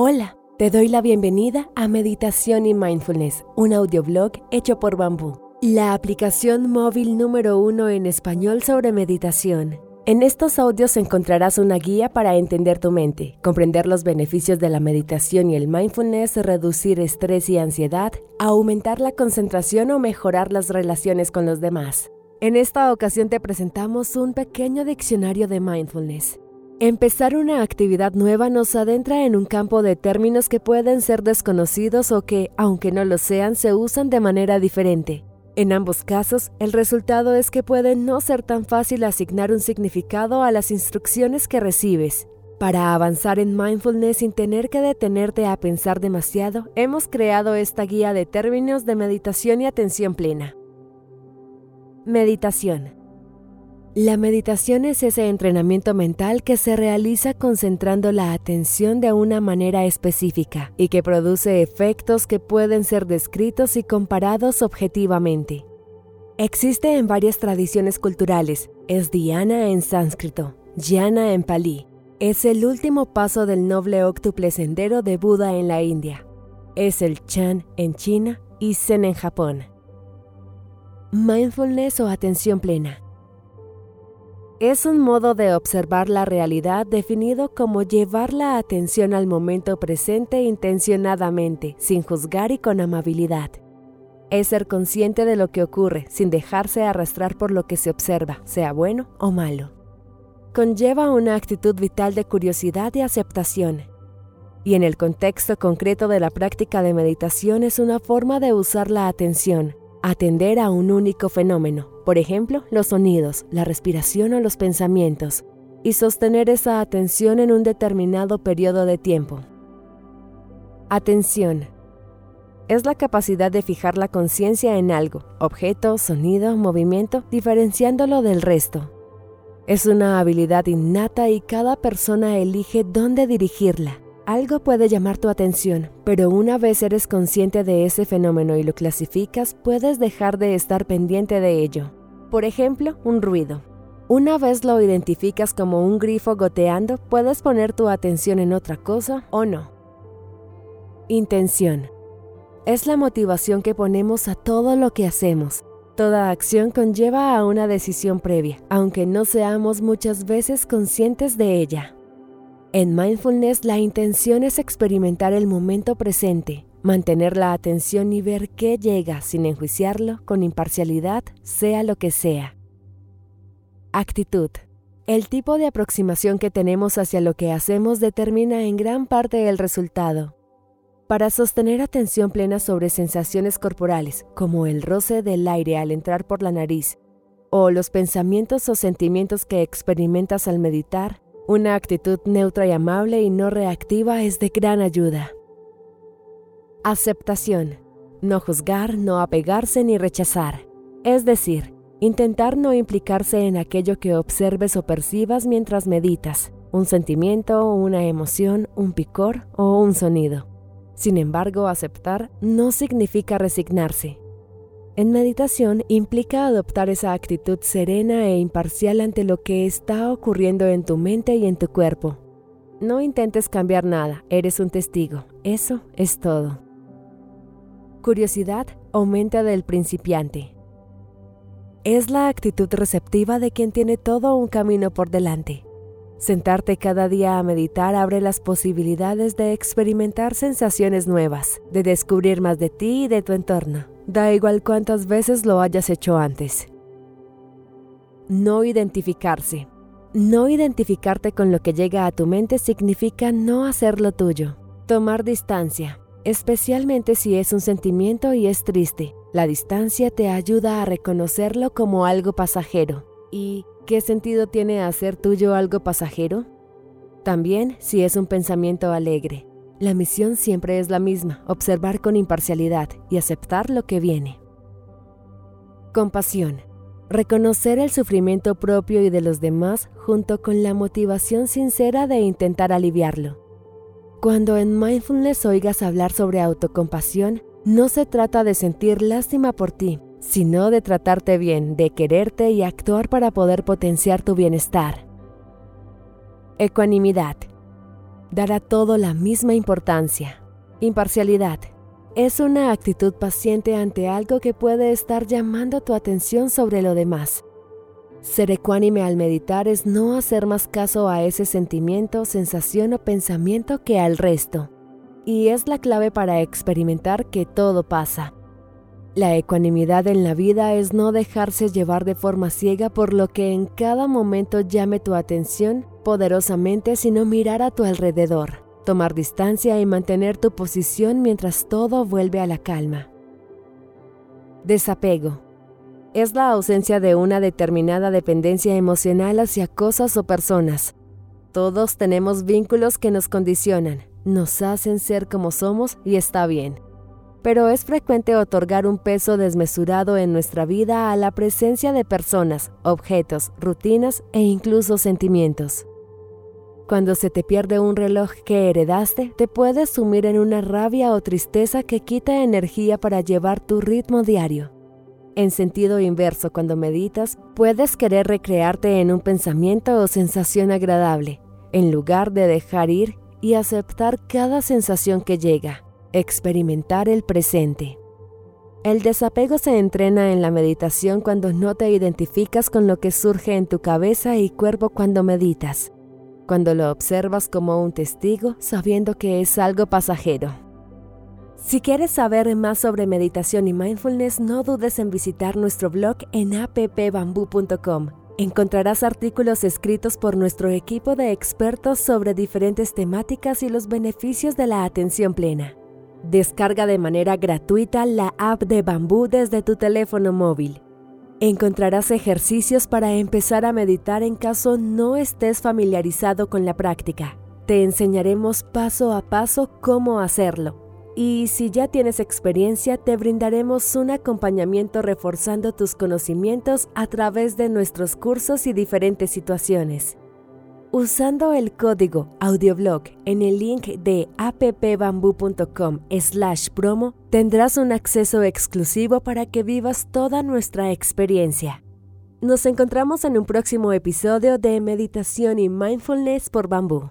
Hola, te doy la bienvenida a Meditación y Mindfulness, un audioblog hecho por Bambú, la aplicación móvil número uno en español sobre meditación. En estos audios encontrarás una guía para entender tu mente, comprender los beneficios de la meditación y el mindfulness, reducir estrés y ansiedad, aumentar la concentración o mejorar las relaciones con los demás. En esta ocasión te presentamos un pequeño diccionario de mindfulness. Empezar una actividad nueva nos adentra en un campo de términos que pueden ser desconocidos o que, aunque no lo sean, se usan de manera diferente. En ambos casos, el resultado es que puede no ser tan fácil asignar un significado a las instrucciones que recibes. Para avanzar en mindfulness sin tener que detenerte a pensar demasiado, hemos creado esta guía de términos de meditación y atención plena. Meditación. La meditación es ese entrenamiento mental que se realiza concentrando la atención de una manera específica y que produce efectos que pueden ser descritos y comparados objetivamente. Existe en varias tradiciones culturales, es dhyana en sánscrito, jnana en palí. Es el último paso del noble óctuple sendero de Buda en la India. Es el Chan en China y Zen en Japón. Mindfulness o atención plena. Es un modo de observar la realidad definido como llevar la atención al momento presente intencionadamente, sin juzgar y con amabilidad. Es ser consciente de lo que ocurre, sin dejarse arrastrar por lo que se observa, sea bueno o malo. Conlleva una actitud vital de curiosidad y aceptación. Y en el contexto concreto de la práctica de meditación es una forma de usar la atención, Atender a un único fenómeno, por ejemplo, los sonidos, la respiración o los pensamientos, y sostener esa atención en un determinado periodo de tiempo. Atención. Es la capacidad de fijar la conciencia en algo, objeto, sonido, movimiento, diferenciándolo del resto. Es una habilidad innata y cada persona elige dónde dirigirla. Algo puede llamar tu atención, pero una vez eres consciente de ese fenómeno y lo clasificas, puedes dejar de estar pendiente de ello. Por ejemplo, un ruido. Una vez lo identificas como un grifo goteando, puedes poner tu atención en otra cosa o no. Intención. Es la motivación que ponemos a todo lo que hacemos. Toda acción conlleva a una decisión previa, aunque no seamos muchas veces conscientes de ella. En mindfulness la intención es experimentar el momento presente, mantener la atención y ver qué llega sin enjuiciarlo con imparcialidad, sea lo que sea. Actitud. El tipo de aproximación que tenemos hacia lo que hacemos determina en gran parte el resultado. Para sostener atención plena sobre sensaciones corporales, como el roce del aire al entrar por la nariz, o los pensamientos o sentimientos que experimentas al meditar, una actitud neutra y amable y no reactiva es de gran ayuda. Aceptación. No juzgar, no apegarse ni rechazar. Es decir, intentar no implicarse en aquello que observes o percibas mientras meditas, un sentimiento, una emoción, un picor o un sonido. Sin embargo, aceptar no significa resignarse, en meditación implica adoptar esa actitud serena e imparcial ante lo que está ocurriendo en tu mente y en tu cuerpo. No intentes cambiar nada, eres un testigo, eso es todo. Curiosidad aumenta del principiante. Es la actitud receptiva de quien tiene todo un camino por delante. Sentarte cada día a meditar abre las posibilidades de experimentar sensaciones nuevas, de descubrir más de ti y de tu entorno. Da igual cuántas veces lo hayas hecho antes. No identificarse. No identificarte con lo que llega a tu mente significa no hacerlo tuyo. Tomar distancia, especialmente si es un sentimiento y es triste. La distancia te ayuda a reconocerlo como algo pasajero. ¿Y qué sentido tiene hacer tuyo algo pasajero? También si es un pensamiento alegre. La misión siempre es la misma, observar con imparcialidad y aceptar lo que viene. Compasión. Reconocer el sufrimiento propio y de los demás junto con la motivación sincera de intentar aliviarlo. Cuando en mindfulness oigas hablar sobre autocompasión, no se trata de sentir lástima por ti, sino de tratarte bien, de quererte y actuar para poder potenciar tu bienestar. Ecuanimidad. Dar a todo la misma importancia. Imparcialidad. Es una actitud paciente ante algo que puede estar llamando tu atención sobre lo demás. Ser ecuánime al meditar es no hacer más caso a ese sentimiento, sensación o pensamiento que al resto. Y es la clave para experimentar que todo pasa. La ecuanimidad en la vida es no dejarse llevar de forma ciega por lo que en cada momento llame tu atención poderosamente, sino mirar a tu alrededor, tomar distancia y mantener tu posición mientras todo vuelve a la calma. Desapego. Es la ausencia de una determinada dependencia emocional hacia cosas o personas. Todos tenemos vínculos que nos condicionan, nos hacen ser como somos y está bien pero es frecuente otorgar un peso desmesurado en nuestra vida a la presencia de personas, objetos, rutinas e incluso sentimientos. Cuando se te pierde un reloj que heredaste, te puedes sumir en una rabia o tristeza que quita energía para llevar tu ritmo diario. En sentido inverso, cuando meditas, puedes querer recrearte en un pensamiento o sensación agradable, en lugar de dejar ir y aceptar cada sensación que llega. Experimentar el presente. El desapego se entrena en la meditación cuando no te identificas con lo que surge en tu cabeza y cuerpo cuando meditas, cuando lo observas como un testigo sabiendo que es algo pasajero. Si quieres saber más sobre meditación y mindfulness, no dudes en visitar nuestro blog en appbamboo.com. Encontrarás artículos escritos por nuestro equipo de expertos sobre diferentes temáticas y los beneficios de la atención plena. Descarga de manera gratuita la app de Bambú desde tu teléfono móvil. Encontrarás ejercicios para empezar a meditar en caso no estés familiarizado con la práctica. Te enseñaremos paso a paso cómo hacerlo. Y si ya tienes experiencia, te brindaremos un acompañamiento reforzando tus conocimientos a través de nuestros cursos y diferentes situaciones. Usando el código audioblog en el link de appbamboo.com slash promo, tendrás un acceso exclusivo para que vivas toda nuestra experiencia. Nos encontramos en un próximo episodio de Meditación y Mindfulness por Bambú.